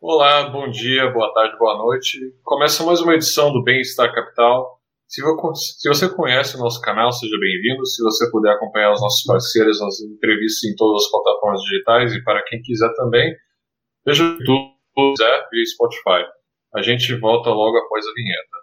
Olá, bom dia, boa tarde, boa noite. Começa mais uma edição do Bem-Estar Capital. Se você conhece o nosso canal, seja bem-vindo. Se você puder acompanhar os nossos parceiros nas entrevistas em todas as plataformas digitais e para quem quiser também, veja o YouTube, e Spotify. A gente volta logo após a vinheta.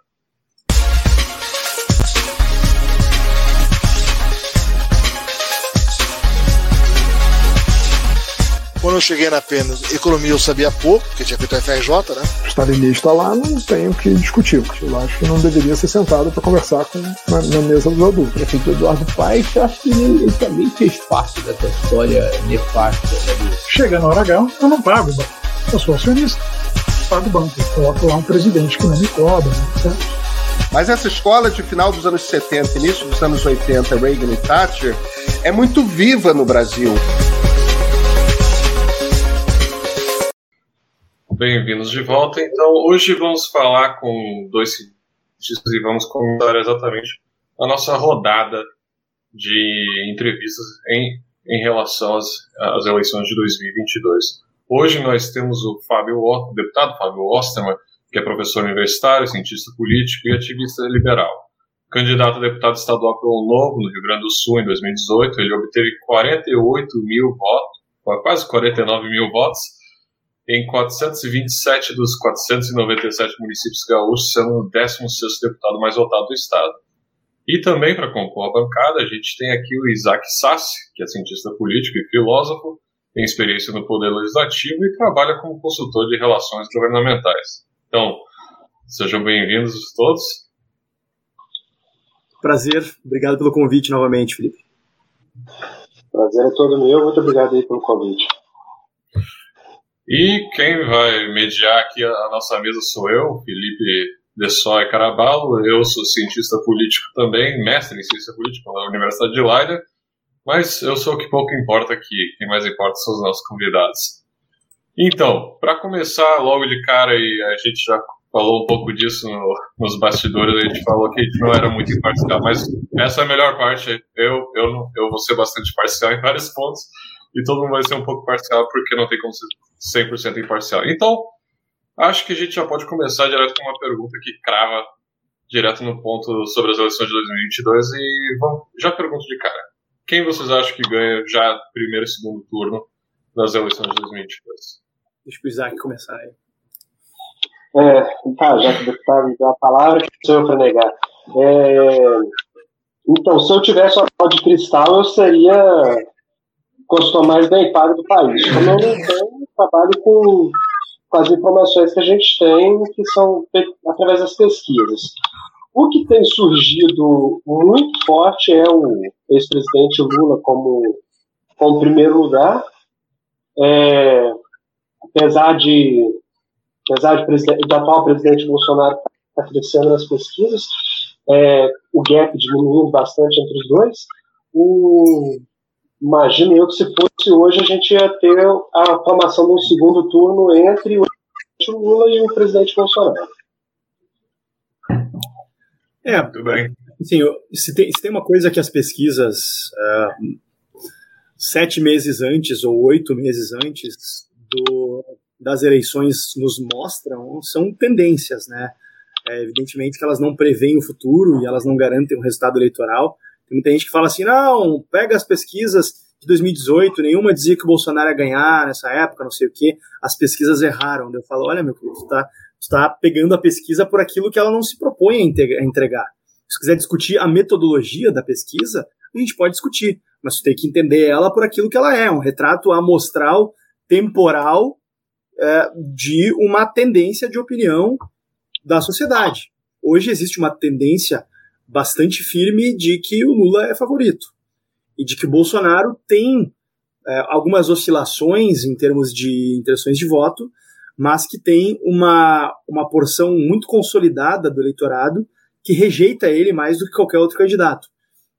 Quando eu cheguei na pena, economia eu sabia pouco, porque tinha feito a FRJ, né? O stalinista lá não tem o que discutir. Eu acho que não deveria ser sentado para conversar com, na, na, mesa dos adultos. O prefeito Eduardo Paes, eu acho que ele, ele, também fez parte dessa história nefasta. Né? Chega na hora H, eu não pago, eu sou acionista. Pago o banco, eu coloco lá um presidente que não me cobra, certo? Mas essa escola de final dos anos 70 início dos anos 80, Reagan e Thatcher, é muito viva no Brasil. Bem-vindos de volta. Então, hoje vamos falar com dois cientistas e vamos comentar exatamente a nossa rodada de entrevistas em, em relação às, às eleições de 2022. Hoje nós temos o Fábio, o deputado Fábio Osterman, que é professor universitário, cientista político e ativista liberal. Candidato a deputado estadual pelo Novo, no Rio Grande do Sul, em 2018, ele obteve 48 mil votos, quase 49 mil votos, em 427 dos 497 municípios gaúchos, sendo o 16º deputado mais votado do estado. E também, para compor a bancada, a gente tem aqui o Isaac Sassi, que é cientista político e filósofo, tem experiência no Poder Legislativo e trabalha como consultor de relações governamentais. Então, sejam bem-vindos todos. Prazer, obrigado pelo convite novamente, Felipe. Prazer é todo meu, muito obrigado aí pelo convite. E quem vai mediar aqui a nossa mesa sou eu, Felipe de Soy Caraballo. Eu sou cientista político também, mestre em ciência política na Universidade de Leiden, mas eu sou o que pouco importa aqui. Quem mais importa são os nossos convidados. Então, para começar logo de cara, e a gente já falou um pouco disso no, nos bastidores, a gente falou que a gente não era muito imparcial, mas essa é a melhor parte. Eu, eu, eu vou ser bastante parcial em vários pontos e todo mundo vai ser um pouco parcial porque não tem como ser 100% imparcial. Então, acho que a gente já pode começar direto com uma pergunta que crava direto no ponto sobre as eleições de 2022 e vamos, já pergunto de cara. Quem vocês acham que ganha já primeiro e segundo turno das eleições de 2022? Deixa o Isaac começar aí. É, tá, já que o deputado deu a palavra, sou eu para negar. É, então, se eu tivesse uma bola de cristal, eu seria consultor mais bem pago do país. Como eu não tenho, trabalho com, com as informações que a gente tem, que são através das pesquisas. O que tem surgido muito forte é o ex-presidente Lula como, como primeiro lugar. É, apesar de apesar de, de atual presidente Bolsonaro estar tá crescendo nas pesquisas, é, o gap diminuindo bastante entre os dois. O, imagino eu que se fosse hoje a gente ia ter a formação de um segundo turno entre o Lula e o presidente Bolsonaro. É. Sim, se tem, se tem uma coisa que as pesquisas uh, sete meses antes ou oito meses antes do, das eleições nos mostram são tendências, né? É, evidentemente que elas não preveem o futuro e elas não garantem um resultado eleitoral, tem muita gente que fala assim: não, pega as pesquisas de 2018, nenhuma dizia que o Bolsonaro ia ganhar nessa época, não sei o quê. As pesquisas erraram. Eu falo: olha, meu querido, tu tá, tá pegando a pesquisa por aquilo que ela não se propõe a entregar. Se quiser discutir a metodologia da pesquisa, a gente pode discutir, mas tu tem que entender ela por aquilo que ela é um retrato amostral, temporal, é, de uma tendência de opinião da sociedade. Hoje existe uma tendência bastante firme de que o Lula é favorito e de que o Bolsonaro tem é, algumas oscilações em termos de intenções de voto, mas que tem uma, uma porção muito consolidada do eleitorado que rejeita ele mais do que qualquer outro candidato.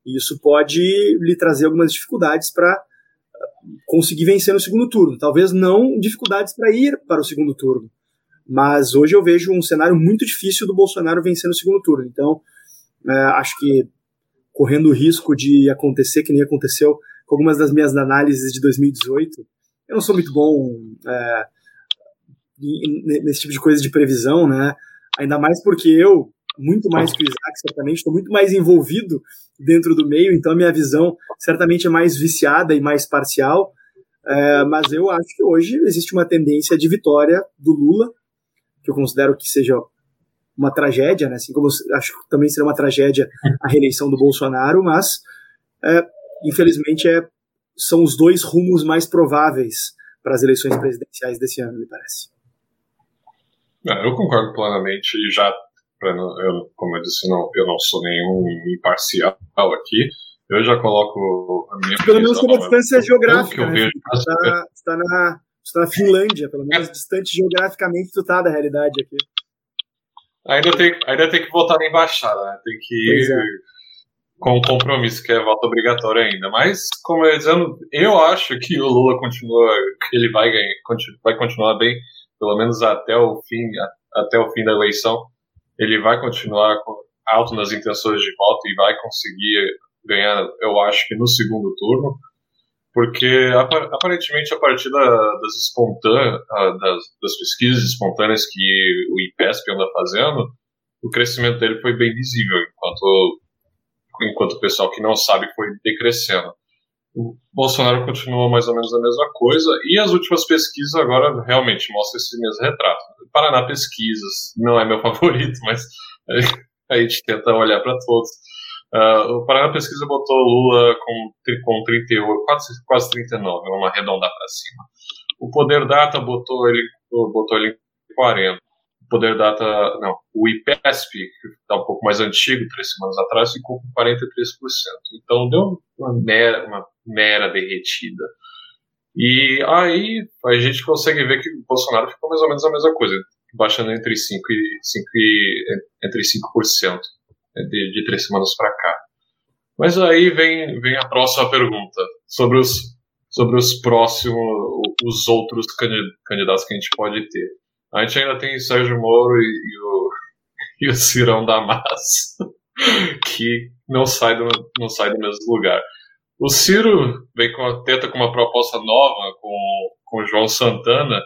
E isso pode lhe trazer algumas dificuldades para uh, conseguir vencer no segundo turno. Talvez não dificuldades para ir para o segundo turno, mas hoje eu vejo um cenário muito difícil do Bolsonaro vencer no segundo turno. Então, é, acho que correndo o risco de acontecer que nem aconteceu com algumas das minhas análises de 2018, eu não sou muito bom é, nesse tipo de coisa de previsão, né? Ainda mais porque eu, muito mais que o Isaac, certamente, estou muito mais envolvido dentro do meio, então a minha visão certamente é mais viciada e mais parcial. É, mas eu acho que hoje existe uma tendência de vitória do Lula, que eu considero que seja uma tragédia, né? assim como acho que também seria uma tragédia a reeleição do Bolsonaro, mas é, infelizmente é, são os dois rumos mais prováveis para as eleições presidenciais desse ano, me parece. É, eu concordo plenamente e já, eu, como eu disse, não, eu não sou nenhum imparcial aqui. Eu já coloco a minha Pelo menos pela distância geográfica. Né? Vejo, está, está, na, está na Finlândia, pelo menos é. distante geograficamente tu tá da realidade aqui. Ainda tem, ainda tem que votar na embaixada, né? Tem que ir é. com o compromisso, que é voto obrigatório ainda. Mas, como eu ia dizendo, eu acho que o Lula continua, ele vai ganhar, vai continuar bem, pelo menos até o fim, até o fim da eleição. Ele vai continuar alto nas intenções de voto e vai conseguir ganhar, eu acho que no segundo turno porque aparentemente a partir da, das espontâneas, das, das, pesquisas espontâneas que o IPESP anda fazendo, o crescimento dele foi bem visível, enquanto, enquanto o pessoal que não sabe foi decrescendo. O Bolsonaro continua mais ou menos a mesma coisa, e as últimas pesquisas agora realmente mostram esse mesmo retrato. Paraná Pesquisas não é meu favorito, mas a gente tenta olhar para todos Uh, o Paraná Pesquisa botou Lula com, com 38, quase, quase 39, vamos arredondar para cima. O Poder Data botou ele, botou ele em 40. O Poder Data, não, o IPESP, que está um pouco mais antigo, três semanas atrás, ficou com 43%. Então deu uma mera, uma mera derretida. E aí a gente consegue ver que o Bolsonaro ficou mais ou menos a mesma coisa, baixando entre 5% e, 5 e, entre 5%. Né, de, de três semanas para. Mas aí vem, vem a próxima pergunta sobre os, sobre os próximos, os outros candidatos que a gente pode ter. A gente ainda tem Sérgio Moro e, e o, e o Cirão Damas, que não sai, do, não sai do mesmo lugar. O Ciro vem com a teta com uma proposta nova com, com o João Santana,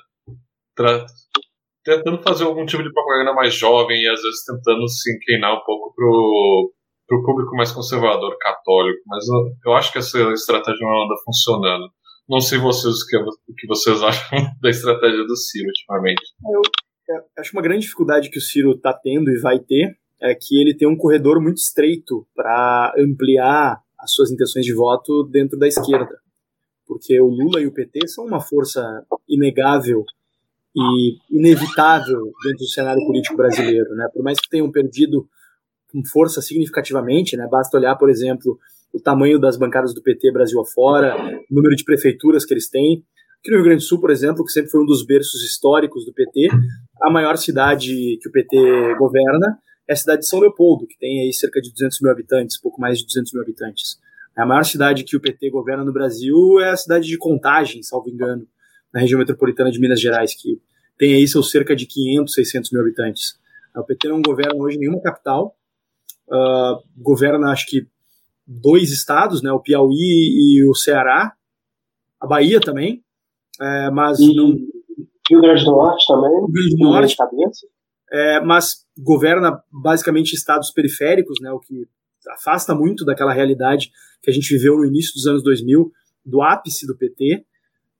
tentando fazer algum tipo de propaganda mais jovem e às vezes tentando se inclinar um pouco pro, pro público mais conservador, católico. Mas eu, eu acho que essa estratégia não anda funcionando. Não sei vocês o que, o que vocês acham da estratégia do Ciro ultimamente. Eu, eu acho uma grande dificuldade que o Ciro está tendo e vai ter é que ele tem um corredor muito estreito para ampliar as suas intenções de voto dentro da esquerda. Porque o Lula e o PT são uma força inegável e inevitável dentro do cenário político brasileiro, né? Por mais que tenham perdido com força significativamente, né? Basta olhar, por exemplo, o tamanho das bancadas do PT Brasil afora, o número de prefeituras que eles têm. Aqui no Rio Grande do Sul, por exemplo, que sempre foi um dos berços históricos do PT, a maior cidade que o PT governa é a cidade de São Leopoldo, que tem aí cerca de 200 mil habitantes, pouco mais de 200 mil habitantes. A maior cidade que o PT governa no Brasil é a cidade de Contagem, salvo engano, na região metropolitana de Minas Gerais, que tem aí seus cerca de 500, 600 mil habitantes. O PT não governa hoje nenhuma capital, uh, governa acho que dois estados, né, o Piauí e o Ceará, a Bahia também, é, mas e não... Rio Grande do Norte também, Rio Grande do Norte. É, mas governa basicamente estados periféricos, né, o que afasta muito daquela realidade que a gente viveu no início dos anos 2000, do ápice do PT,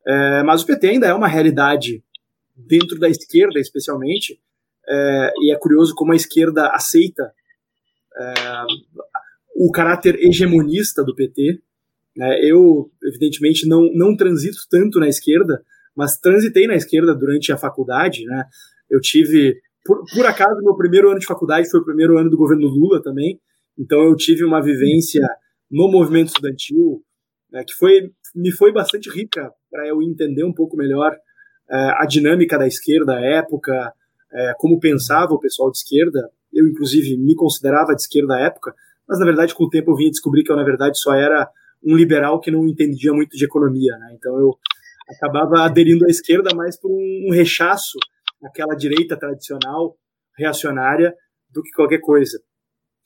é, mas o PT ainda é uma realidade dentro da esquerda, especialmente, é, e é curioso como a esquerda aceita é, o caráter hegemonista do PT. Né? Eu, evidentemente, não, não transito tanto na esquerda, mas transitei na esquerda durante a faculdade. Né? Eu tive, por, por acaso, meu primeiro ano de faculdade foi o primeiro ano do governo Lula também, então eu tive uma vivência no movimento estudantil né, que foi me foi bastante rica para eu entender um pouco melhor é, a dinâmica da esquerda à época, é, como pensava o pessoal de esquerda. Eu, inclusive, me considerava de esquerda à época, mas na verdade, com o tempo, eu vim descobrir que eu, na verdade, só era um liberal que não entendia muito de economia. Né? Então, eu acabava aderindo à esquerda mais por um rechaço àquela direita tradicional, reacionária, do que qualquer coisa.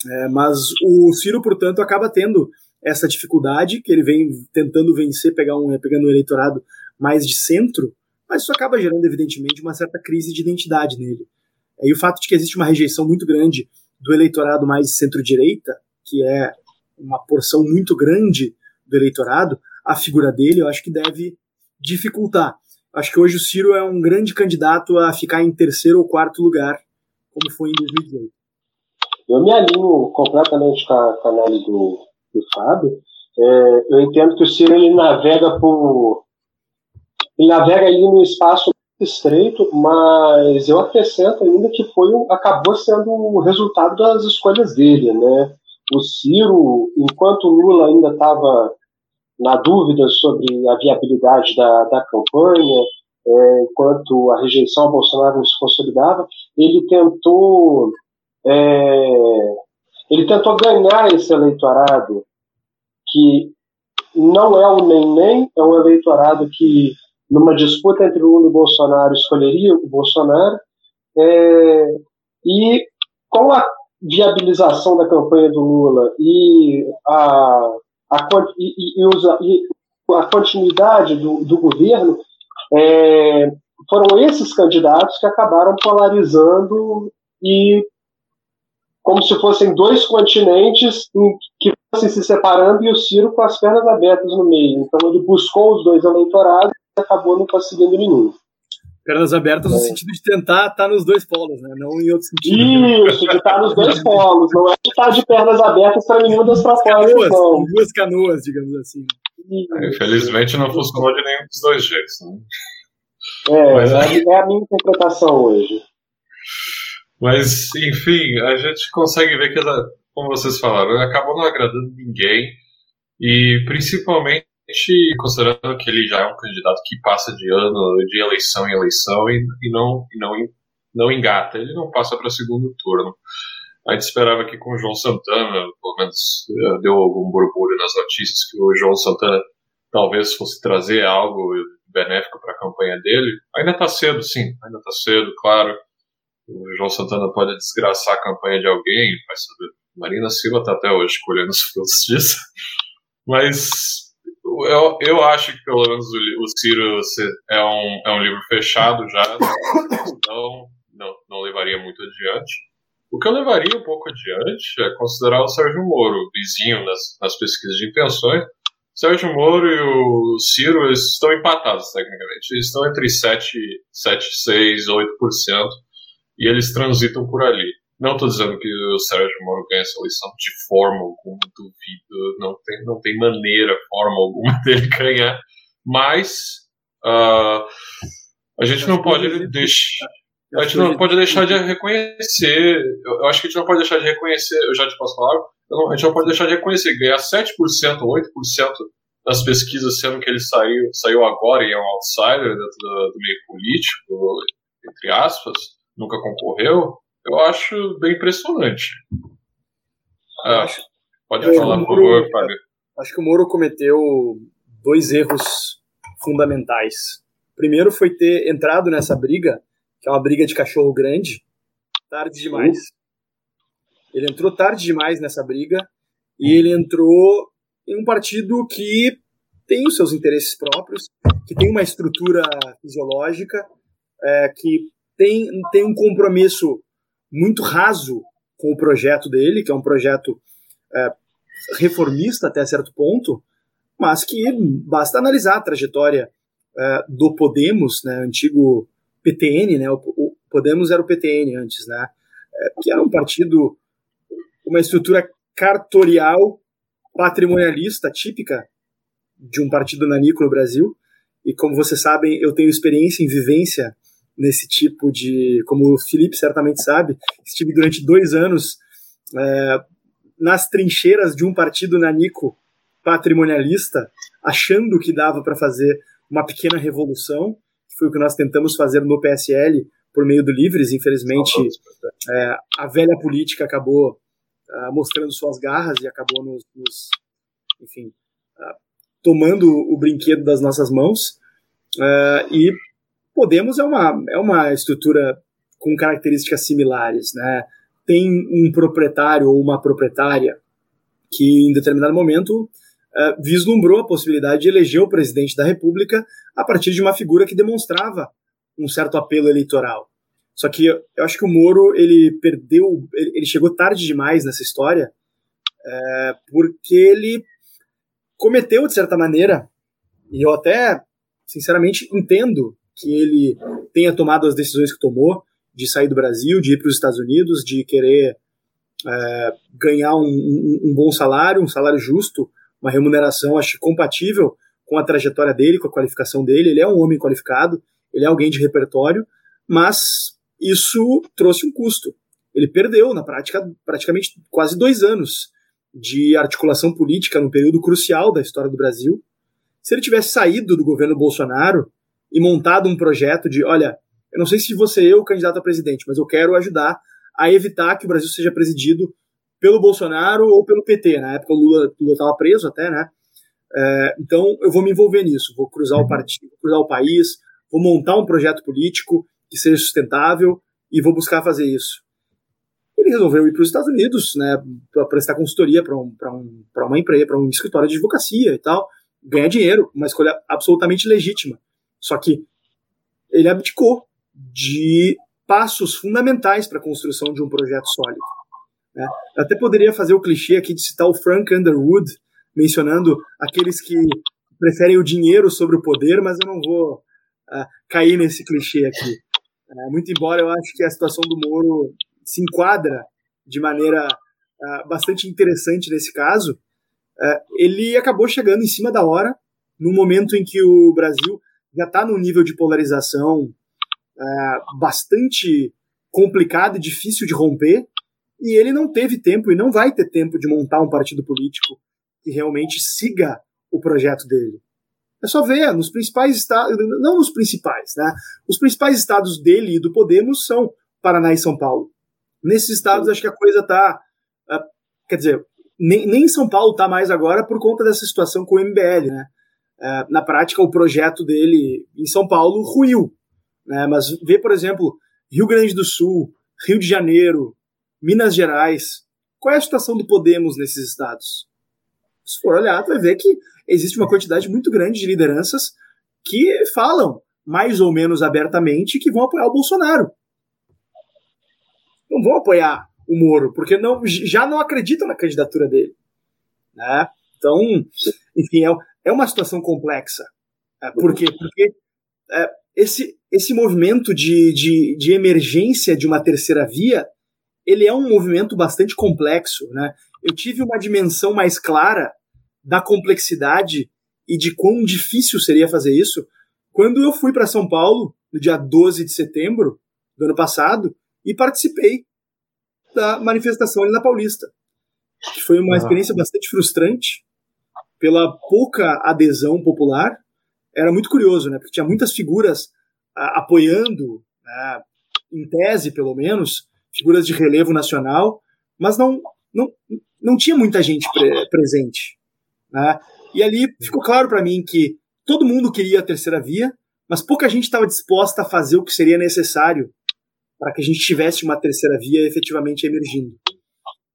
É, mas o Ciro, portanto, acaba tendo essa dificuldade que ele vem tentando vencer, pegar um, pegando um eleitorado mais de centro, mas isso acaba gerando, evidentemente, uma certa crise de identidade nele. E o fato de que existe uma rejeição muito grande do eleitorado mais centro-direita, que é uma porção muito grande do eleitorado, a figura dele eu acho que deve dificultar. Acho que hoje o Ciro é um grande candidato a ficar em terceiro ou quarto lugar, como foi em 2018. Eu me alinho completamente com a, com a análise do, do Fábio. É, eu entendo que o Ciro ele navega por. Ele navega ali no espaço estreito, mas eu acrescento ainda que foi acabou sendo o resultado das escolhas dele, né? O Ciro, enquanto o Lula ainda estava na dúvida sobre a viabilidade da, da campanha, é, enquanto a rejeição ao Bolsonaro não se consolidava, ele tentou é, ele tentou ganhar esse eleitorado que não é o nem-nem, é um eleitorado que, numa disputa entre Lula e Bolsonaro, escolheria o Bolsonaro. É, e com a viabilização da campanha do Lula e a, a, e, e, e a continuidade do, do governo, é, foram esses candidatos que acabaram polarizando e como se fossem dois continentes que fossem se separando e o Ciro com as pernas abertas no meio. Então ele buscou os dois eleitorados acabou não conseguindo nenhum. Pernas abertas é. no sentido de tentar estar nos dois polos, né? Não em outro sentido. Isso, de estar nos dois polos. Não é de estar de pernas abertas para nenhuma das propostas. Canoas, não. Duas canoas, digamos assim. É, infelizmente não funcionou de nenhum dos dois jeitos. Né? É, Mas, é, é a minha interpretação hoje. Mas, enfim, a gente consegue ver que, como vocês falaram, acabou não agradando ninguém. E principalmente considerando que ele já é um candidato que passa de ano, de eleição em eleição e, e não, não, não engata. Ele não passa para segundo turno. A gente esperava que com o João Santana, pelo menos eh, deu algum burburinho nas notícias, que o João Santana talvez fosse trazer algo benéfico para a campanha dele. Ainda está cedo, sim, ainda está cedo, claro. O João Santana pode desgraçar a campanha de alguém, vai saber. Marina Silva está até hoje colhendo os frutos disso. Mas eu, eu acho que pelo menos o, o Ciro é um, é um livro fechado já, então não, não levaria muito adiante. O que eu levaria um pouco adiante é considerar o Sérgio Moro, vizinho nas, nas pesquisas de intenções. Sérgio Moro e o Ciro eles estão empatados tecnicamente. Eles estão entre 7, 7 6, 8% e eles transitam por ali. Não estou dizendo que o Sérgio Moro ganha essa eleição de forma alguma, duvido, não tem, não tem maneira, forma alguma dele ganhar, mas uh, a gente não pode deixar. A gente não pode deixar de reconhecer. Eu acho que a gente não pode deixar de reconhecer. Eu já te posso falar. a gente não pode deixar de reconhecer. Ganhar 7% ou 8% das pesquisas, sendo que ele saiu, saiu agora e é um outsider dentro do, do meio político, entre aspas nunca concorreu, eu acho bem impressionante. Ah, acho, pode falar, por favor, Fábio. Acho que o Moro cometeu dois erros fundamentais. Primeiro foi ter entrado nessa briga, que é uma briga de cachorro grande, tarde demais. Ele entrou tarde demais nessa briga e ele entrou em um partido que tem os seus interesses próprios, que tem uma estrutura fisiológica, é, que tem, tem um compromisso muito raso com o projeto dele, que é um projeto é, reformista até certo ponto, mas que basta analisar a trajetória é, do Podemos, né, antigo PTN, né, o, o, Podemos era o PTN antes, né, é, que era um partido, uma estrutura cartorial patrimonialista típica de um partido nanico no Brasil, e como vocês sabem, eu tenho experiência em vivência nesse tipo de. Como o Felipe certamente sabe, estive durante dois anos é, nas trincheiras de um partido nanico patrimonialista, achando que dava para fazer uma pequena revolução. que foi o que nós tentamos fazer no PSL por meio do Livres. Infelizmente, é, a velha política acabou uh, mostrando suas garras e acabou nos, nos enfim, uh, tomando o brinquedo das nossas mãos. Uh, e Podemos é uma, é uma estrutura com características similares, né? Tem um proprietário ou uma proprietária que, em determinado momento, uh, vislumbrou a possibilidade de eleger o presidente da República a partir de uma figura que demonstrava um certo apelo eleitoral. Só que eu acho que o Moro ele perdeu, ele chegou tarde demais nessa história, é, porque ele cometeu de certa maneira, e eu até sinceramente entendo que ele tenha tomado as decisões que tomou de sair do Brasil, de ir para os Estados Unidos, de querer é, ganhar um, um, um, bom salário, um salário justo, uma remuneração, acho compatível com a trajetória dele, com a qualificação dele. Ele é um homem qualificado, ele é alguém de repertório, mas isso trouxe um custo. Ele perdeu, na prática, praticamente quase dois anos de articulação política num período crucial da história do Brasil. Se ele tivesse saído do governo Bolsonaro e montado um projeto de, olha, eu não sei se você é o candidato a presidente, mas eu quero ajudar a evitar que o Brasil seja presidido pelo Bolsonaro ou pelo PT. Na época o Lula estava preso até, né? É, então eu vou me envolver nisso, vou cruzar o partido, vou cruzar o país, vou montar um projeto político que seja sustentável e vou buscar fazer isso. Ele resolveu ir para os Estados Unidos, né, para prestar consultoria para um, um, uma empresa, para um escritório de advocacia e tal, ganhar dinheiro, uma escolha absolutamente legítima. Só que ele abdicou de passos fundamentais para a construção de um projeto sólido. Né? Até poderia fazer o clichê aqui de citar o Frank Underwood, mencionando aqueles que preferem o dinheiro sobre o poder, mas eu não vou uh, cair nesse clichê aqui. Uh, muito embora eu acho que a situação do Moro se enquadra de maneira uh, bastante interessante nesse caso, ele acabou chegando em cima da hora, no momento em que o Brasil já está num nível de polarização é, bastante complicado e difícil de romper, e ele não teve tempo e não vai ter tempo de montar um partido político que realmente siga o projeto dele. É só ver, nos principais estados, não nos principais, né? Os principais estados dele e do Podemos são Paraná e São Paulo. Nesses estados, acho que a coisa está. É, quer dizer, nem, nem São Paulo está mais agora por conta dessa situação com o MBL, né? É, na prática, o projeto dele em São Paulo ruiu. Né? Mas vê, por exemplo, Rio Grande do Sul, Rio de Janeiro, Minas Gerais. Qual é a situação do Podemos nesses estados? Se for olhar, vai ver que existe uma quantidade muito grande de lideranças que falam, mais ou menos abertamente, que vão apoiar o Bolsonaro. Não vão apoiar o Moro, porque não, já não acreditam na candidatura dele. Né? Então, enfim, é, é uma situação complexa. É, por quê? Porque é, esse, esse movimento de, de, de emergência de uma terceira via, ele é um movimento bastante complexo. Né? Eu tive uma dimensão mais clara da complexidade e de quão difícil seria fazer isso quando eu fui para São Paulo, no dia 12 de setembro do ano passado, e participei da manifestação ali na Paulista. Foi uma experiência bastante frustrante, pela pouca adesão popular, era muito curioso, né? Porque tinha muitas figuras a, apoiando, né, em tese pelo menos, figuras de relevo nacional, mas não, não, não tinha muita gente pre presente. Né? E ali ficou claro para mim que todo mundo queria a terceira via, mas pouca gente estava disposta a fazer o que seria necessário para que a gente tivesse uma terceira via efetivamente emergindo.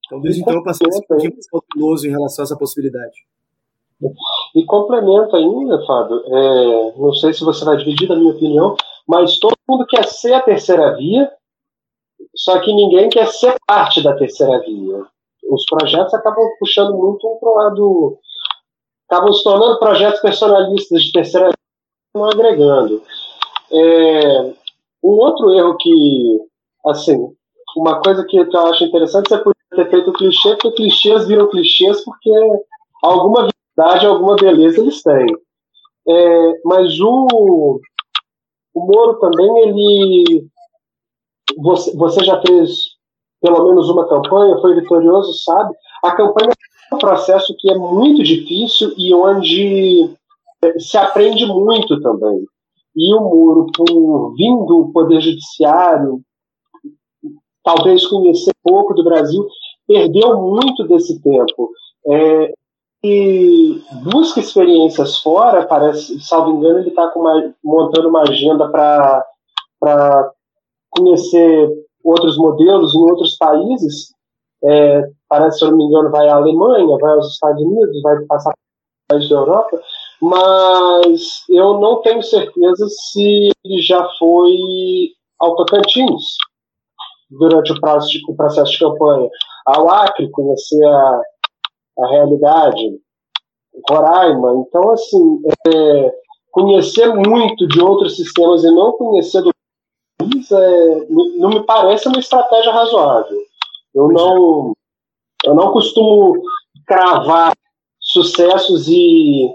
Então, desde então, eu passei a ser um pouquinho mais cauteloso em relação a essa possibilidade. E complemento ainda, Fábio, é, não sei se você vai dividir da minha opinião, mas todo mundo quer ser a terceira via, só que ninguém quer ser parte da terceira via. Os projetos acabam puxando muito um para o lado. acabam se tornando projetos personalistas de terceira via, não agregando. É, um outro erro que, assim, uma coisa que eu acho interessante, você podia ter feito clichê, porque clichês viram clichês porque alguma verdade, alguma beleza eles têm. É, mas o, o Moro também, ele. Você, você já fez pelo menos uma campanha, foi vitorioso, sabe? A campanha é um processo que é muito difícil e onde é, se aprende muito também. e o Moro, por vindo do Poder Judiciário, talvez conhecer pouco do Brasil, perdeu muito desse tempo. É, e busca experiências fora, parece, salvo engano, ele está montando uma agenda para conhecer outros modelos em outros países. É, parece, se eu não me engano, vai à Alemanha, vai aos Estados Unidos, vai passar países da Europa, mas eu não tenho certeza se ele já foi ao Tocantins durante o processo de, o processo de campanha, ao Acre, conhecer a, a realidade, Roraima. Então, assim, é, conhecer muito de outros sistemas e não conhecer do país é, não me parece uma estratégia razoável. Eu não, eu não costumo cravar sucessos e,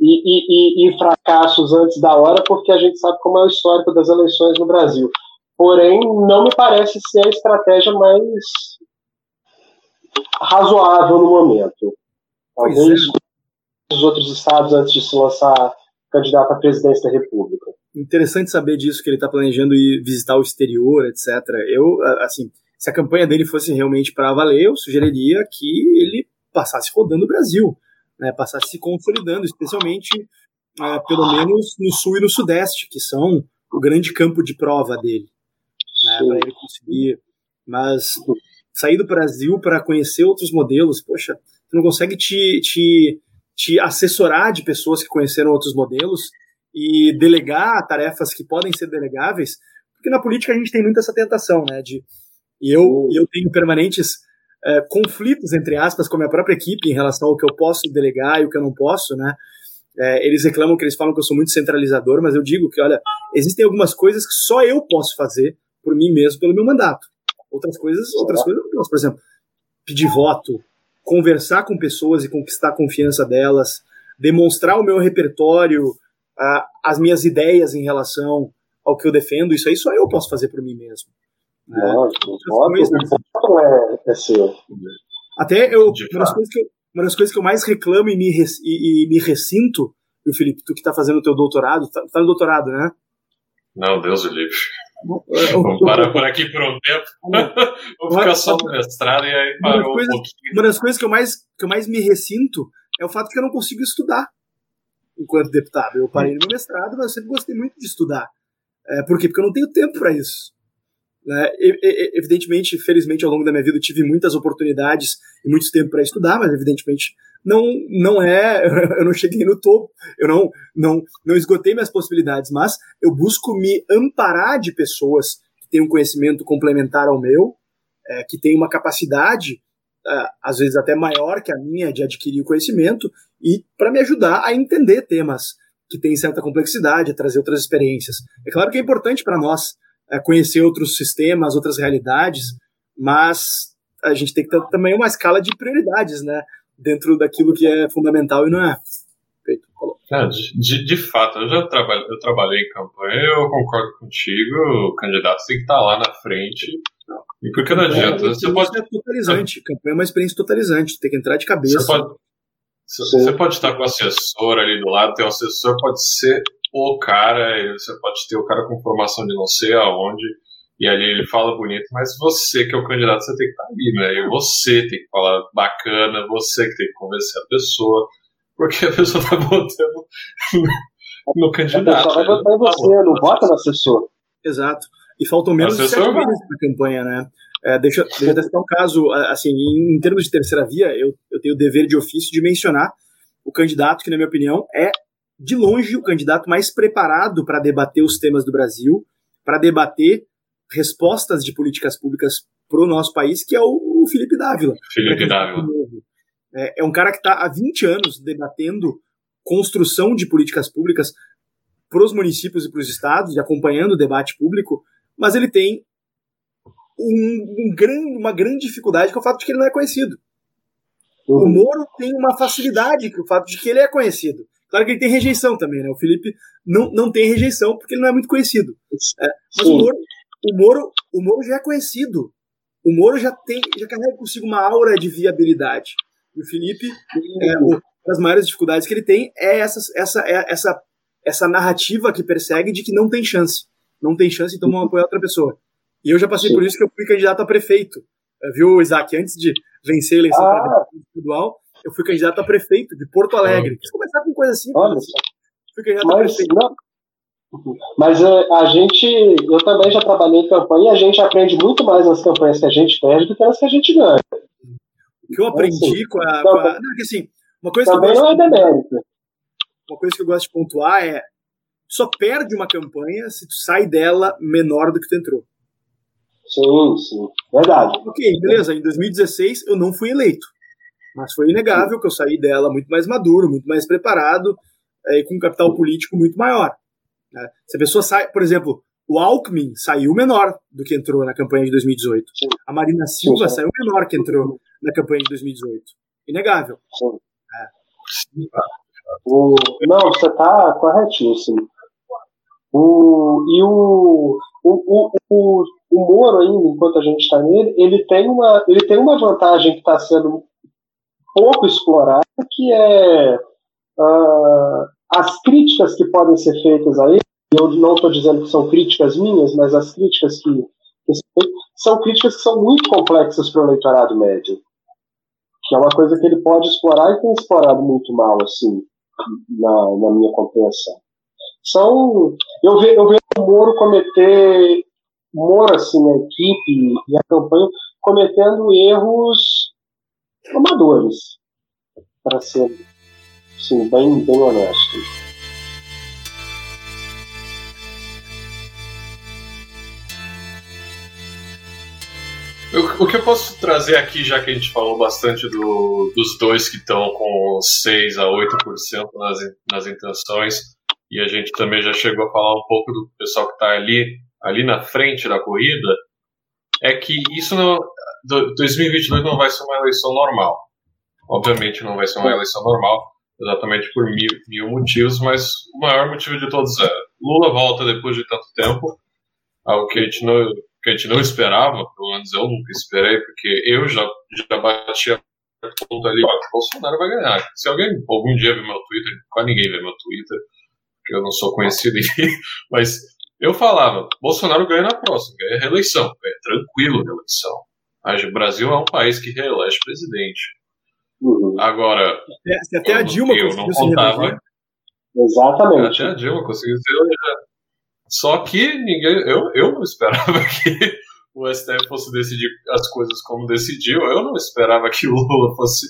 e, e, e, fracassos antes da hora, porque a gente sabe como é o histórico das eleições no Brasil. Porém, não me parece ser a estratégia mais razoável no momento. Talvez é. os outros estados antes de se lançar candidato à presidência da República. Interessante saber disso, que ele está planejando ir visitar o exterior, etc. Eu, assim, se a campanha dele fosse realmente para valer, eu sugeriria que ele passasse rodando o Brasil, né, passasse se consolidando, especialmente, é, pelo menos no sul e no sudeste, que são o grande campo de prova dele, né, para ele conseguir. Mas sair do Brasil para conhecer outros modelos, poxa, tu não consegue te, te, te assessorar de pessoas que conheceram outros modelos e delegar tarefas que podem ser delegáveis, porque na política a gente tem muito essa tentação, né, de e eu, eu tenho permanentes é, conflitos, entre aspas, com a minha própria equipe em relação ao que eu posso delegar e o que eu não posso, né? É, eles reclamam que eles falam que eu sou muito centralizador, mas eu digo que, olha, existem algumas coisas que só eu posso fazer por mim mesmo, pelo meu mandato. Outras coisas, outras coisas eu posso. Por exemplo, pedir voto, conversar com pessoas e conquistar a confiança delas, demonstrar o meu repertório, as minhas ideias em relação ao que eu defendo, isso aí só eu posso fazer por mim mesmo. Né? Lógico, é, é seu. Até eu, uma das, coisas que eu, uma das coisas que eu mais reclamo e me, e, e me ressinto, o Felipe, tu que está fazendo o teu doutorado, tá, tá no doutorado, né? Não, Deus o livre. Vamos parar por aqui por um tempo. Vou ficar só no mestrado e aí parou uma, coisas, um uma das coisas que eu, mais, que eu mais me ressinto é o fato que eu não consigo estudar enquanto deputado. Eu parei no meu mestrado, mas eu sempre gostei muito de estudar. É, por quê? Porque eu não tenho tempo para isso. Né? Evidentemente, felizmente, ao longo da minha vida, eu tive muitas oportunidades e muito tempo para estudar, mas evidentemente não não é, eu não cheguei no topo, eu não não não esgotei minhas possibilidades, mas eu busco me amparar de pessoas que têm um conhecimento complementar ao meu, é, que têm uma capacidade é, às vezes até maior que a minha de adquirir conhecimento e para me ajudar a entender temas que têm certa complexidade, a trazer outras experiências. É claro que é importante para nós é, conhecer outros sistemas, outras realidades, mas a gente tem que ter também uma escala de prioridades, né? Dentro daquilo que é fundamental e não é. Feito, é, de, de fato, eu já trabalhei, eu trabalhei em campanha, eu concordo contigo, o candidato tem que estar lá na frente. E porque não adianta. Você pode... é totalizante, campanha é uma experiência totalizante, tem que entrar de cabeça. Você pode, você pode estar com o assessor ali do lado, teu assessor pode ser o cara, você pode ter o cara com formação de não sei aonde, e ali ele fala bonito, mas você que é o candidato, você tem que estar ali, né? E você tem que falar bacana, você que tem que convencer a pessoa, porque a pessoa está votando no candidato. A pessoa vai votar em você, não vota no assessor. Exato. E faltam menos de sete meses para a campanha, né? É, deixa, deixa eu citar um caso, assim, em, em, termos de terceira via, eu, eu tenho o dever de ofício de mencionar o candidato que, na minha opinião, é de longe, o candidato mais preparado para debater os temas do Brasil, para debater respostas de políticas públicas para o nosso país, que é o, o Felipe Dávila. Felipe Dávila. É, é um cara que está há 20 anos debatendo construção de políticas públicas para os municípios e para os estados, e acompanhando o debate público, mas ele tem um, um grande, uma grande dificuldade que é o fato de que ele não é conhecido. O uhum. Moro tem uma facilidade com o fato de que ele é conhecido. Claro que ele tem rejeição também, né? O Felipe não, não tem rejeição porque ele não é muito conhecido. É, mas o Moro, o, Moro, o Moro já é conhecido. O Moro já tem, já carrega consigo uma aura de viabilidade. E o Felipe, é, uma das maiores dificuldades que ele tem é essa, essa, é essa, essa narrativa que persegue de que não tem chance. Não tem chance, então vamos apoiar outra pessoa. E eu já passei Sim. por isso que eu fui candidato a prefeito. Eh, viu, Isaac? Antes de vencer a eleição ah. para estadual, eu fui candidato a prefeito de Porto Alegre. Quis começar com coisa assim. Olha, fui candidato mas, a prefeito. Não. Mas uh, a gente, eu também já trabalhei em campanha e a gente aprende muito mais nas campanhas que a gente perde do que nas que a gente ganha. O que eu aprendi assim, com, a, com a. Não, assim, uma coisa também que eu gosto, não é demérito. Uma coisa que eu gosto de pontuar é só perde uma campanha se tu sai dela menor do que tu entrou. Sim, sim. Verdade. Ok, beleza. Em 2016 eu não fui eleito. Mas foi inegável que eu saí dela muito mais maduro, muito mais preparado é, e com um capital político muito maior. Né? Se a pessoa sai, por exemplo, o Alckmin saiu menor do que entrou na campanha de 2018. Sim. A Marina Silva sim, saiu menor que entrou na campanha de 2018. Inegável. Sim. É. O, não, você está corretíssimo. O, e o, o, o, o, Moro ainda, enquanto a gente está nele, ele tem uma, ele tem uma vantagem que está sendo pouco explorada, que é uh, as críticas que podem ser feitas a ele. Eu não estou dizendo que são críticas minhas, mas as críticas que, que são críticas que são muito complexas para o eleitorado médio, que é uma coisa que ele pode explorar e tem explorado muito mal, assim, na, na minha compreensão são. Eu vejo, eu vejo o Moro cometer. Moro, assim, a equipe e a campanha cometendo erros amadores, para ser sim, bem, bem honesto. O que eu posso trazer aqui, já que a gente falou bastante do, dos dois que estão com 6 a 8% nas, nas intenções, e a gente também já chegou a falar um pouco do pessoal que está ali, ali na frente da corrida, é que isso não, 2022 não vai ser uma eleição normal. Obviamente não vai ser uma eleição normal, exatamente por mil, mil motivos, mas o maior motivo de todos é Lula volta depois de tanto tempo, algo que a gente não, que a gente não esperava, pelo menos eu nunca esperei, porque eu já, já bati a ponta ali, ó, Bolsonaro vai ganhar. Se alguém algum dia ver meu Twitter, quase ninguém vê meu Twitter, que eu não sou conhecido, mas eu falava, Bolsonaro ganha na próxima, ganha a reeleição, é tranquilo a reeleição. O Brasil é um país que reelege presidente. Uhum. Agora, se até a Dilma eu não contava. Exatamente. Até a Dilma conseguiu ser. Só que ninguém, eu, eu não esperava que o STF fosse decidir as coisas como decidiu. Eu não esperava que o Lula fosse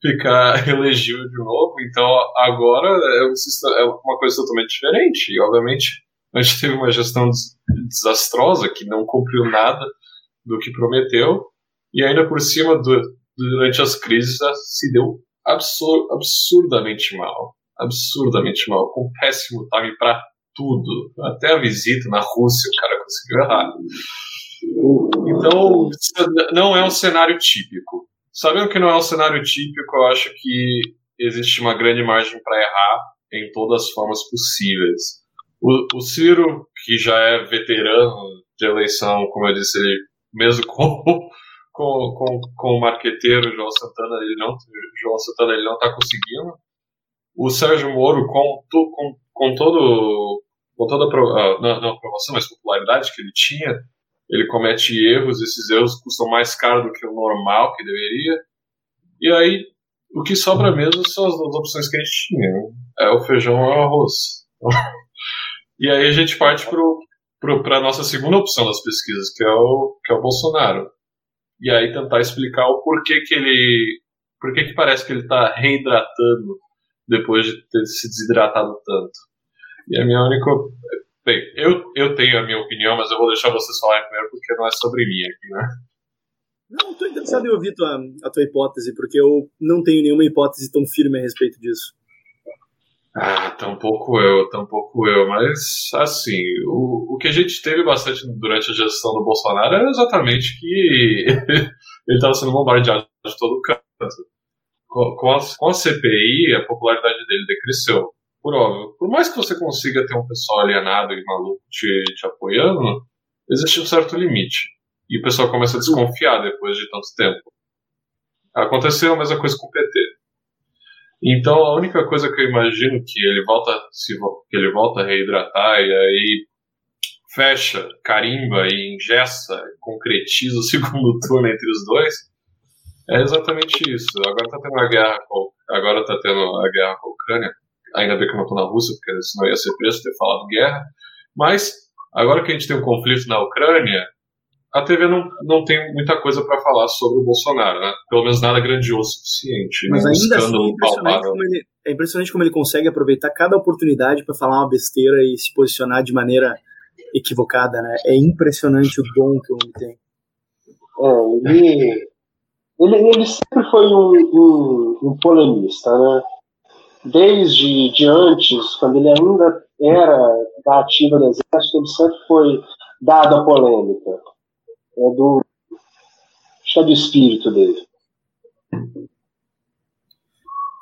ficar elegível de novo. Então agora é, um, é uma coisa totalmente diferente. E obviamente a gente teve uma gestão desastrosa que não cumpriu nada do que prometeu. E ainda por cima, do, durante as crises, se deu absur absurdamente mal. Absurdamente mal. Com péssimo time para tudo. Até a visita na Rússia o cara conseguiu errar. Então, não é um cenário típico. Sabendo que não é um cenário típico, eu acho que existe uma grande margem para errar em todas as formas possíveis. O, o, Ciro, que já é veterano de eleição, como eu disse, ele, mesmo com, com, com, com o marqueteiro João Santana, ele não, João Santana ele não está conseguindo. O Sérgio Moro, com, com, com todo com toda a, ah, não, não aprovação, mas popularidade que ele tinha, ele comete erros, esses erros custam mais caro do que o normal que deveria. E aí, o que sobra mesmo são as duas opções que a gente tinha: né? é o feijão ou o arroz. e aí a gente parte para a nossa segunda opção das pesquisas, que é, o, que é o Bolsonaro. E aí tentar explicar o porquê que ele. Por que parece que ele está reidratando depois de ter se desidratado tanto. E a minha única Bem, eu, eu tenho a minha opinião, mas eu vou deixar vocês falarem primeiro porque não é sobre mim aqui, né? Não, estou interessado em ouvir tua, a tua hipótese, porque eu não tenho nenhuma hipótese tão firme a respeito disso. Ah, tampouco eu, tampouco eu, mas assim, o, o que a gente teve bastante durante a gestão do Bolsonaro era exatamente que ele estava sendo bombardeado de todo canto. Com, com, a, com a CPI, a popularidade dele decresceu por óbvio, por mais que você consiga ter um pessoal alienado e maluco te, te apoiando, existe um certo limite. E o pessoal começa a desconfiar depois de tanto tempo. Aconteceu a mesma coisa com o PT. Então a única coisa que eu imagino que ele volta se que ele volta a reidratar e aí fecha, carimba e ingessa, concretiza o segundo turno entre os dois, é exatamente isso. Agora tá tendo a guerra agora tá tendo a guerra com a Ucrânia. Ainda bem que eu não tô na Rússia, porque senão ia ser preso ter falado guerra. Mas agora que a gente tem um conflito na Ucrânia, a TV não, não tem muita coisa para falar sobre o Bolsonaro, né? Pelo menos nada grandioso o suficiente. Mas ainda assim é impressionante, como ele, é impressionante como ele consegue aproveitar cada oportunidade para falar uma besteira e se posicionar de maneira equivocada, né? É impressionante o dom que o homem tem. É, ele, ele, ele sempre foi um, um, um polemista, né? Desde de antes, quando ele ainda era da ativa do exército, ele sempre foi dado a polêmica é do, é do espírito dele.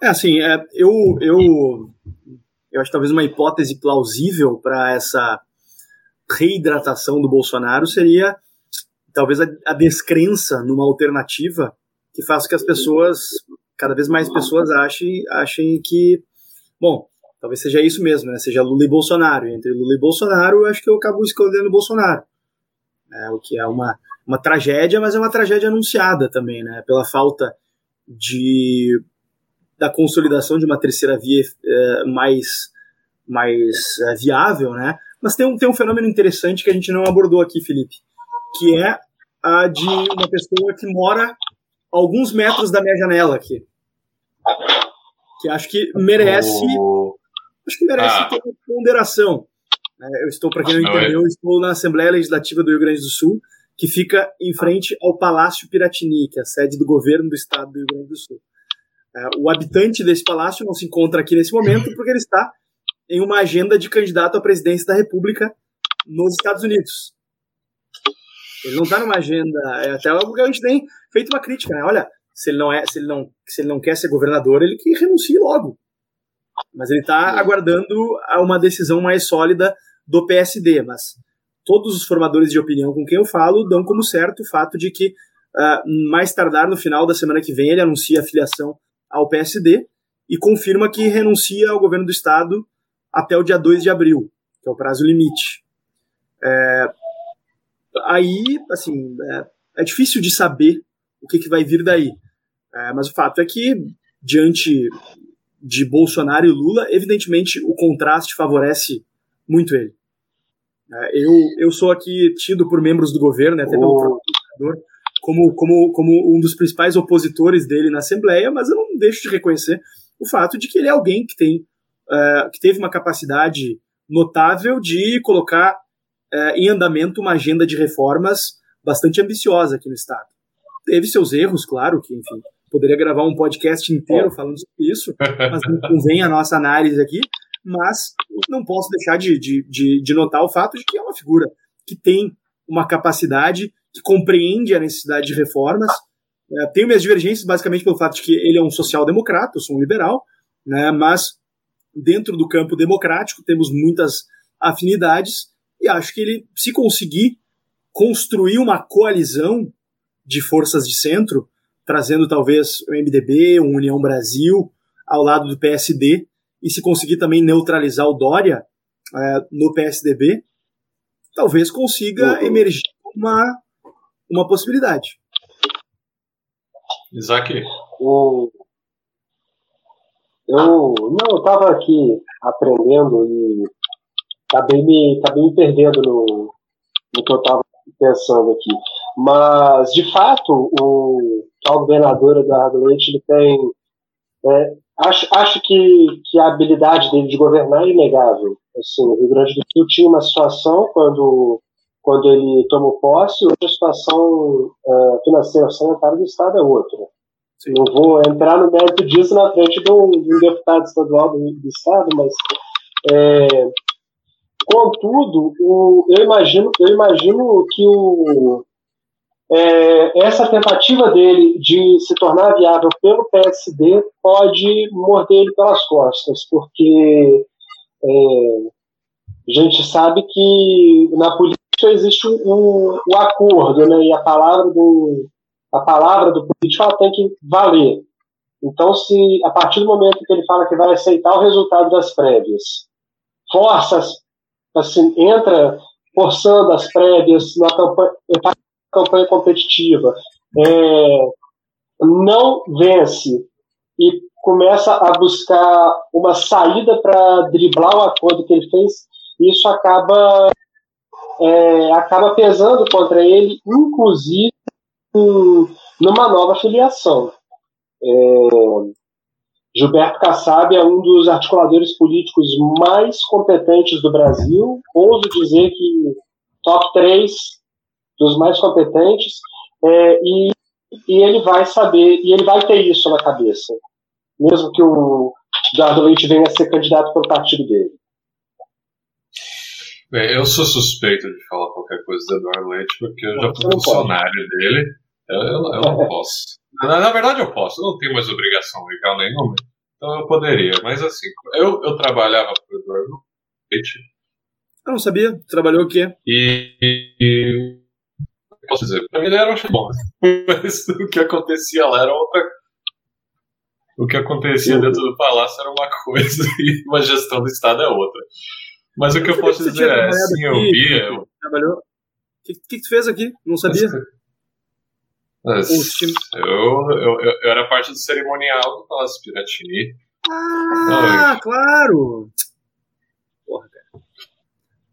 É assim, é, eu, eu, eu acho que talvez uma hipótese plausível para essa reidratação do Bolsonaro seria talvez a, a, descrença numa alternativa que faça que as pessoas, cada vez mais pessoas achem, achem que, bom, talvez seja isso mesmo, né? Seja Lula e Bolsonaro. Entre Lula e Bolsonaro, eu acho que eu acabo escolhendo Bolsonaro. É, o que é uma, uma tragédia, mas é uma tragédia anunciada também, né? Pela falta de da consolidação de uma terceira via é, mais mais é, viável, né? Mas tem um, tem um fenômeno interessante que a gente não abordou aqui, Felipe, que é a de uma pessoa que mora alguns metros da minha janela aqui. Que acho que merece. Oh. Acho que merece ah. ter ponderação. É, eu estou, para quem não entendeu, eu estou na Assembleia Legislativa do Rio Grande do Sul, que fica em frente ao Palácio Piratini, que é a sede do governo do estado do Rio Grande do Sul. É, o habitante desse palácio não se encontra aqui nesse momento porque ele está em uma agenda de candidato à presidência da República nos Estados Unidos. Ele não está numa agenda, é até porque a gente tem feito uma crítica, né? Olha, se ele não é, se ele não, se ele não quer ser governador, ele que renuncie logo. Mas ele está aguardando uma decisão mais sólida do PSD. Mas todos os formadores de opinião com quem eu falo dão como certo o fato de que uh, mais tardar no final da semana que vem ele anuncia a filiação ao PSD e confirma que renuncia ao governo do estado até o dia 2 de abril, que é o prazo limite. É, aí, assim, é, é, difícil de saber o que, que vai vir daí. É, mas o fato é que, diante de Bolsonaro e Lula, evidentemente o contraste favorece muito ele. É, eu, eu sou aqui tido por membros do governo, né, até pelo próprio como, como, como um dos principais opositores dele na Assembleia, mas eu não deixo de reconhecer o fato de que ele é alguém que tem uh, que teve uma capacidade notável de colocar uh, em andamento uma agenda de reformas bastante ambiciosa aqui no Estado. Teve seus erros, claro, que, enfim, poderia gravar um podcast inteiro falando sobre isso, mas não convém a nossa análise aqui, mas não posso deixar de, de, de, de notar o fato de que é uma figura que tem uma capacidade, que compreende a necessidade de reformas. É, tenho minhas divergências basicamente pelo fato de que ele é um social-democrata, eu sou um liberal, né, mas dentro do campo democrático temos muitas afinidades e acho que ele, se conseguir construir uma coalizão de forças de centro, trazendo talvez o MDB, o União Brasil, ao lado do PSD, e se conseguir também neutralizar o Dória é, no PSDB, talvez consiga uhum. emergir uma, uma possibilidade. Isaac? O... Eu não, eu estava aqui aprendendo e acabei me, acabei me perdendo no, no que eu estava pensando aqui. Mas, de fato, o atual governador Eduardo Leite ele tem é, Acho, acho que, que a habilidade dele de governar é inegável. Assim, o Rio Grande do Sul tinha uma situação quando, quando ele tomou posse, outra situação uh, financeira sanitária do Estado é outra. Sim. Não vou entrar no mérito disso na frente de um, de um deputado estadual do, do Estado, mas é, contudo, o, eu imagino, eu imagino que o, é, essa tentativa dele de se tornar viável pelo PSD pode morder ele pelas costas, porque é, a gente sabe que na política existe um, um, um acordo, né, e a palavra do a palavra do político ela tem que valer. Então, se a partir do momento que ele fala que vai aceitar o resultado das prévias, força, assim, entra forçando as prévias na campanha, campanha competitiva, é, não vence e começa a buscar uma saída para driblar o acordo que ele fez, isso acaba é, acaba pesando contra ele, inclusive numa nova filiação. É, Gilberto Kassab é um dos articuladores políticos mais competentes do Brasil, ouso dizer que top 3 dos mais competentes, é, e, e ele vai saber, e ele vai ter isso na cabeça, mesmo que o Eduardo Leite venha a ser candidato pelo partido dele. Bem, eu sou suspeito de falar qualquer coisa do Eduardo Leite, porque eu já fui funcionário dele. Eu, eu, eu não posso. Na, na, verdade, eu posso. Eu não tenho mais obrigação legal nenhuma. Então eu poderia. Mas assim, eu, eu trabalhava para o Eduardo Leite. Eu não sabia. Trabalhou o quê? E. e posso dizer, pra mim ele era um bom. Mas o que acontecia lá era outra. O que acontecia dentro do palácio era uma coisa e uma gestão do Estado é outra. Mas o que eu posso dizer é, sim, eu vi. Eu... Trabalhou. O que, que, tu fez aqui? Não sabia? Mas, eu, eu, eu, eu, era parte do cerimonial do Palácio Piratini. Ah, Não, claro! Porra, cara.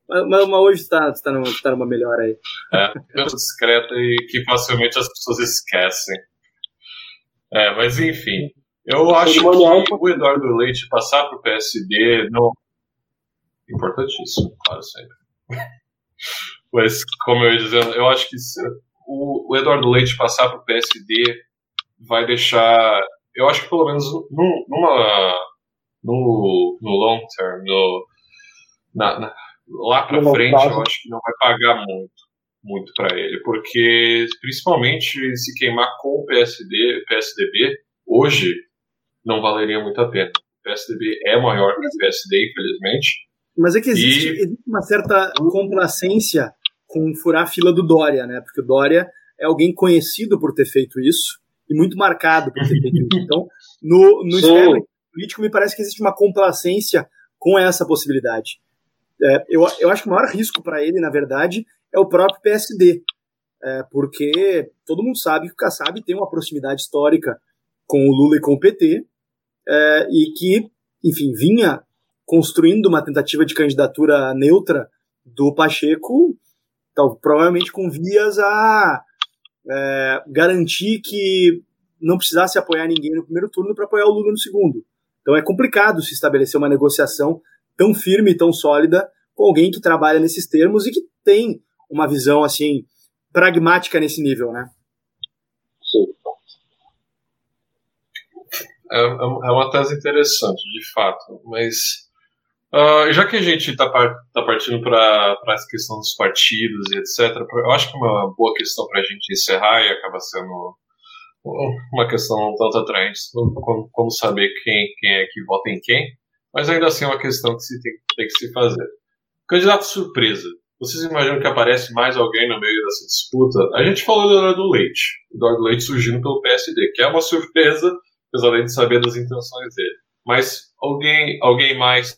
Mas, mas, hoje está tá, numa, tá numa melhor aí. É, muito discreta e que facilmente as pessoas esquecem. É, mas enfim. Eu acho que o Eduardo Leite passar para o PSD não, importantíssimo, claro, sempre. Mas, como eu ia dizendo, eu acho que o, o Eduardo Leite passar para o PSD vai deixar. Eu acho que pelo menos num, numa, no, no long term, no, na, na, lá para frente, eu acho que não vai pagar muito, muito para ele, porque principalmente se queimar com o PSD, PSDB, hoje não valeria muito a pena. O PSDB é maior que o PSD, infelizmente, mas é que existe, e... existe uma certa complacência com furar a fila do Dória, né? Porque o Dória é alguém conhecido por ter feito isso e muito marcado por ter feito isso. Então, no, no político, me parece que existe uma complacência com essa possibilidade. É, eu, eu acho que o maior risco para ele, na verdade, é o próprio PSD. É, porque todo mundo sabe que o Kassab tem uma proximidade histórica com o Lula e com o PT, é, e que, enfim, vinha construindo uma tentativa de candidatura neutra do Pacheco, tal, provavelmente com vias a é, garantir que não precisasse apoiar ninguém no primeiro turno para apoiar o Lula no segundo. Então é complicado se estabelecer uma negociação tão firme e tão sólida com alguém que trabalha nesses termos e que tem uma visão assim pragmática nesse nível, né? Sim. É, é, é uma tese interessante, de fato, mas Uh, já que a gente está tá partindo para essa questão dos partidos e etc., eu acho que uma boa questão para a gente encerrar e acaba sendo uma questão um tanto atraente, como, como, saber quem, quem é que vota em quem, mas ainda assim é uma questão que se tem, tem que se fazer. Candidato surpresa. Vocês imaginam que aparece mais alguém no meio dessa disputa? A gente falou do Eduardo Leite. Eduardo Leite surgindo pelo PSD, que é uma surpresa, apesar de saber das intenções dele. Mas alguém, alguém mais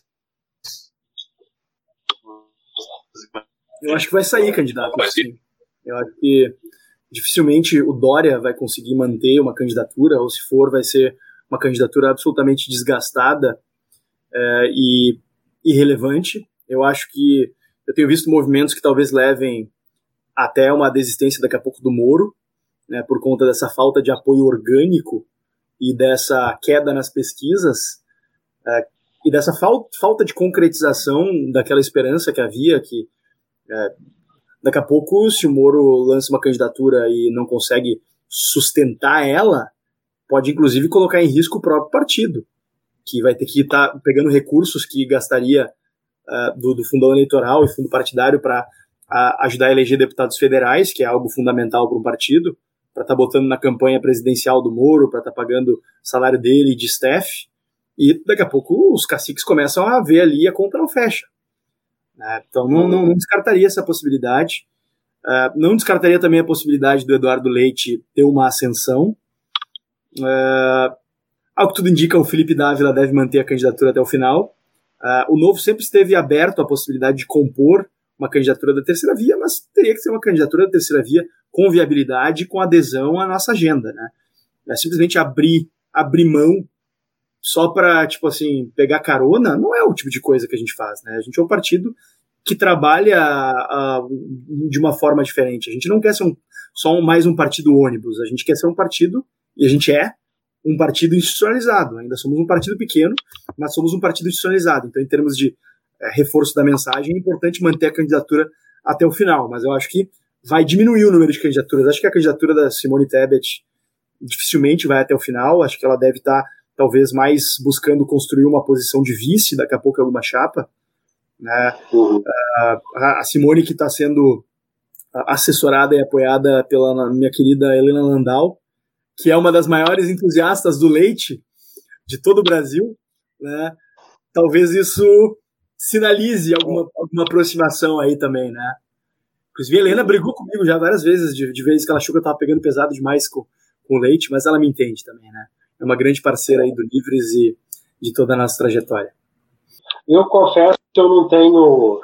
Eu acho que vai sair candidato. Vai sim. Eu acho que dificilmente o Dória vai conseguir manter uma candidatura, ou se for, vai ser uma candidatura absolutamente desgastada é, e irrelevante. Eu acho que eu tenho visto movimentos que talvez levem até uma desistência daqui a pouco do Moro, né, por conta dessa falta de apoio orgânico e dessa queda nas pesquisas, é, e dessa fal falta de concretização daquela esperança que havia, que é, daqui a pouco, se o Moro lança uma candidatura e não consegue sustentar ela, pode inclusive colocar em risco o próprio partido, que vai ter que estar tá pegando recursos que gastaria uh, do, do, fundão eleitoral e fundo partidário para uh, ajudar a eleger deputados federais, que é algo fundamental para um partido, para estar tá botando na campanha presidencial do Moro, para estar tá pagando salário dele de staff, e daqui a pouco os caciques começam a ver ali a conta não fecha. Né? Então não, não, não, descartaria essa possibilidade. Uh, não descartaria também a possibilidade do Eduardo Leite ter uma ascensão. Uh, Ao que tudo indica, o Felipe Dávila deve manter a candidatura até o final. Uh, o Novo sempre esteve aberto à possibilidade de compor uma candidatura da terceira via, mas teria que ser uma candidatura da terceira via com viabilidade, com adesão à nossa agenda, né? Simplesmente abrir, abrir mão só para, tipo assim, pegar carona, não é o tipo de coisa que a gente faz, né? A gente é um partido que trabalha uh, de uma forma diferente. A gente não quer ser um, só mais um partido ônibus, a gente quer ser um partido, e a gente é, um partido institucionalizado. Ainda somos um partido pequeno, mas somos um partido institucionalizado. Então, em termos de é, reforço da mensagem, é importante manter a candidatura até o final. Mas eu acho que vai diminuir o número de candidaturas. Acho que a candidatura da Simone Tebet dificilmente vai até o final. Acho que ela deve estar, talvez, mais buscando construir uma posição de vice, daqui a pouco alguma chapa. Né? Uhum. A Simone, que está sendo assessorada e apoiada pela minha querida Helena Landau, que é uma das maiores entusiastas do leite de todo o Brasil, né? Talvez isso sinalize alguma, alguma aproximação aí também, né? Inclusive, a Helena brigou comigo já várias vezes, de, de vezes que ela achou que eu tava pegando pesado demais com, com o leite, mas ela me entende também, né? É uma grande parceira aí do Livres e de toda a nossa trajetória. Eu confesso que eu não tenho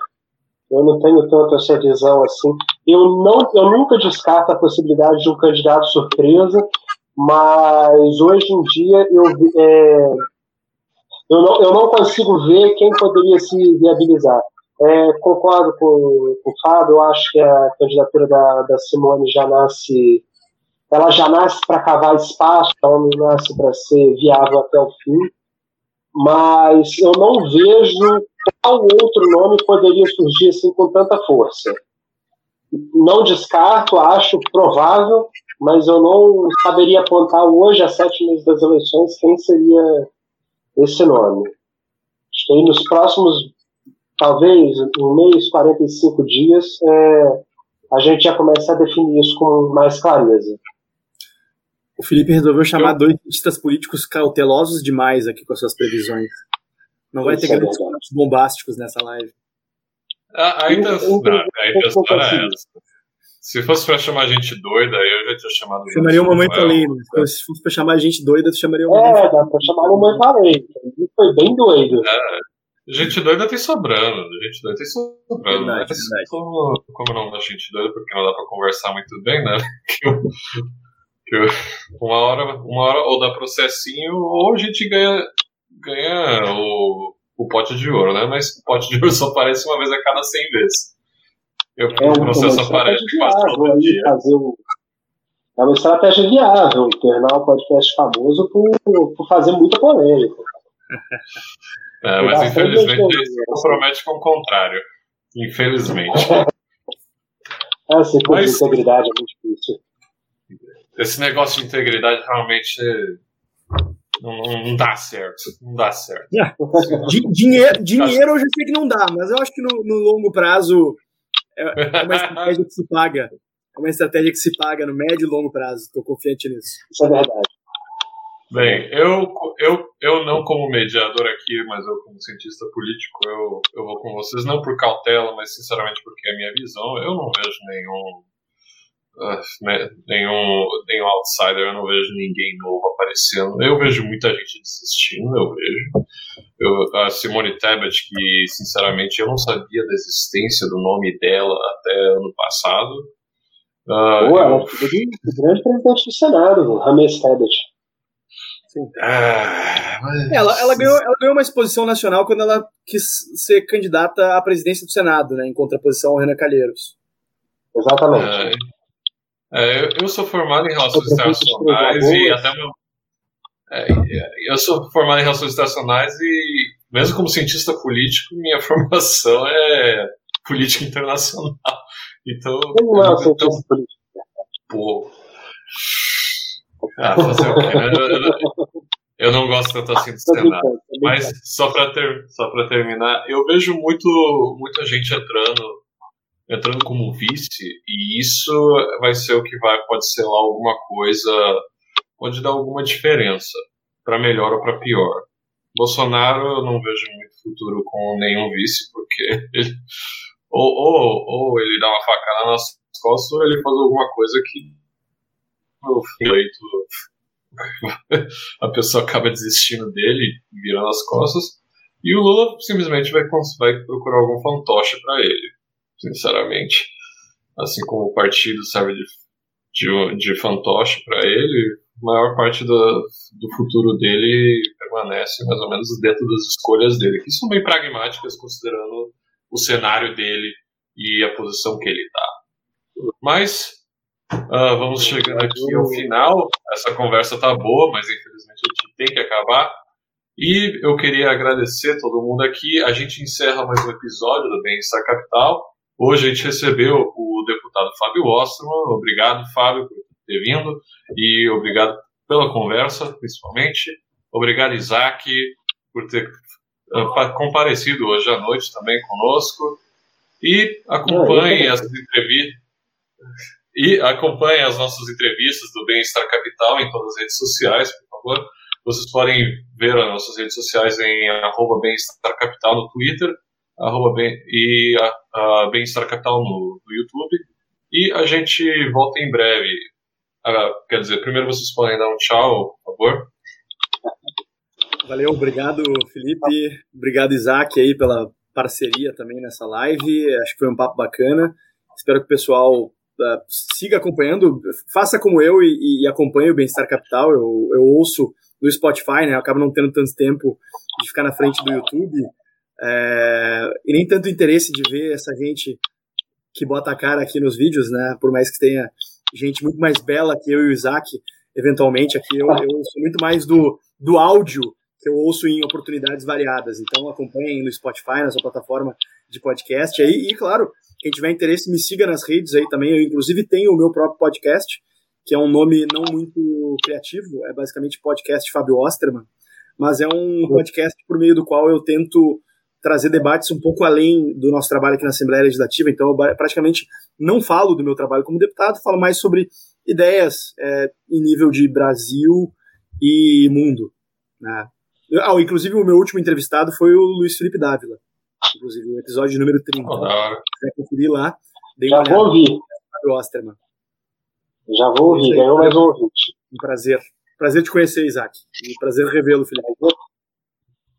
eu não tenho tanto essa visão assim. Eu não eu nunca descarto a possibilidade de um candidato surpresa mas hoje em dia eu, é, eu, não, eu não consigo ver quem poderia se viabilizar. É, concordo com, com o Fábio, eu acho que a candidatura da, da Simone já nasce, ela já nasce para cavar espaço, ela não nasce para ser viável até o fim, mas eu não vejo qual outro nome poderia surgir assim com tanta força. Não descarto, acho provável, mas eu não saberia apontar hoje, a sete meses das eleições, quem seria esse nome. Acho que nos próximos, talvez, um mês, 45 dias, é, a gente já começa a definir isso com mais clareza. O Felipe resolveu chamar eu... dois cientistas políticos cautelosos demais aqui com as suas previsões. Não vai ter é grandes é bombásticos nessa live. Ah, a intenção, a intenção era essa. Se fosse pra chamar gente doida, eu já tinha chamado Chamaria uma mãe além, né? Se fosse pra chamar gente doida, tu chamaria uma É, dá pra chamar uma mãe além. Foi bem doido. É. Gente doida tem sobrando, gente doida tem sobrando. Verdade, mas verdade. Como, como não dá gente doida, porque não dá pra conversar muito bem, né? Uma, hora, uma hora ou dá processinho, ou a gente ganha, ganha o, o pote de ouro, né? Mas o pote de ouro só aparece uma vez a cada 100 vezes. Eu, é um, processo aparece quase todo dia. Fazer um, é uma estratégia viável tornar o podcast famoso por, por fazer muita polêmica. É, mas infelizmente ele se compromete com o contrário. Infelizmente. É, essa de integridade é muito difícil. Esse negócio de integridade realmente não, não, dá certo. Não dá certo. É. dinheiro, dinheiro eu já sei que não dá, mas eu acho que no, no longo prazo é, é uma estratégia que se paga. É uma estratégia que se paga no médio e longo prazo. Estou confiante nisso. Isso é verdade. Bem, eu, eu, eu não como mediador aqui, mas eu como cientista político, eu, eu vou com vocês, não por cautela, mas sinceramente porque é a minha visão. Eu não vejo nenhum nenhum, nenhum outsider, eu não vejo ninguém novo aparecendo. Eu vejo muita gente desistindo, eu vejo. Eu, a Simone Tebet, que sinceramente eu não sabia da existência do nome dela até ano passado. Uh, Boa, eu... ela foi grande presidente do Senado, Rames Tebet. Ah, mas... ela, ela, ganhou, ela ganhou uma exposição nacional quando ela quis ser candidata à presidência do Senado, né, em contraposição ao Renan Calheiros. Exatamente. É, é, eu, eu, sou formado em relações internacionais e até meu. É, eu sou formado em relações internacionais e, mesmo como cientista político, minha formação é política internacional. Então. Como é cientista político? Pô. Ah, fazer o quê? Eu, não gosto tanto assim do Senado. Mas, só para ter, só terminar, eu vejo muito, muita gente entrando entrando como vice, e isso vai ser o que vai, pode ser lá alguma coisa, pode dar alguma diferença, para melhor ou para pior. Bolsonaro eu não vejo muito futuro com nenhum vice, porque ele, ou, ou, ou ele dá uma facada nas costas, ou ele faz alguma coisa que o eleito a pessoa acaba desistindo dele, virando as costas, e o Lula simplesmente vai, vai procurar algum fantoche para ele, sinceramente. Assim como o partido serve de, de, de fantoche para ele, a maior parte do, do futuro dele permanece mais ou menos dentro das escolhas dele, que são bem pragmáticas considerando o cenário dele e a posição que ele está. Mas uh, vamos chegando aqui ao final. Essa conversa tá boa, mas infelizmente a gente tem que acabar. E eu queria agradecer todo mundo aqui. A gente encerra mais um episódio do Bem-Estar Capital. Hoje a gente recebeu o deputado Fábio Osterman. Obrigado, Fábio, por ter vindo. E obrigado pela conversa, principalmente. Obrigado, Isaac, por ter uh, comparecido hoje à noite também conosco. E acompanhe as entrevistas. E acompanhe as nossas entrevistas do Bem-Estar Capital em todas as redes sociais, por favor. Vocês podem ver as nossas redes sociais em arroba Bem-Estar Capital no Twitter arroba bem, e Bem-Estar Capital no, no, YouTube. E a gente volta em breve. Ah, quer dizer, primeiro vocês podem dar um tchau, por favor. Valeu, obrigado Felipe, obrigado Isaac aí pela parceria também nessa live. Acho que foi um papo bacana. Espero que o pessoal uh, siga acompanhando, faça como eu e, e acompanhe o Bem-Estar Capital. Eu, eu ouço no Spotify, né? Eu acabo não tendo tanto tempo de ficar na frente do YouTube. É, e nem tanto interesse de ver essa gente que bota a cara aqui nos vídeos, né? Por mais que tenha gente muito mais bela que eu e o Isaac, eventualmente aqui eu, eu sou muito mais do, do áudio que eu ouço em oportunidades variadas. Então acompanhem no Spotify, na sua plataforma de podcast aí. E claro, quem tiver interesse, me siga nas redes aí também. Eu, inclusive, tenho o meu próprio podcast, que é um nome não muito criativo, é basicamente podcast Fábio Osterman, mas é um podcast por meio do qual eu tento trazer debates um pouco além do nosso trabalho aqui na Assembleia Legislativa. Então, eu praticamente não falo do meu trabalho como deputado, falo mais sobre ideias é, em nível de Brasil e mundo. Né? Ah, inclusive, o meu último entrevistado foi o Luiz Felipe Dávila. Inclusive, o episódio número 30. Oh, vai conferir lá. Já vou ouvir. Osterman. Já vou ouvir, ganhou mais um ouvinte. Um prazer. Prazer te conhecer, Isaac. E prazer revê-lo, Felipe.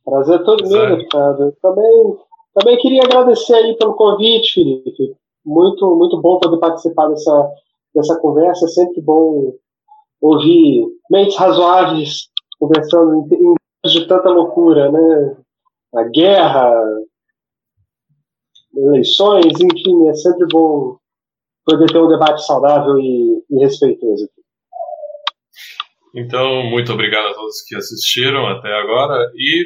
Prazer todo meu, deputado. Também, também queria agradecer aí pelo convite, Felipe. Muito, muito bom poder participar dessa, dessa conversa. É sempre bom ouvir mentes razoáveis conversando em, em de tanta loucura, né? A guerra, eleições, enfim, é sempre bom poder ter um debate saudável e, e respeitoso. Então, muito obrigado a todos que assistiram até agora e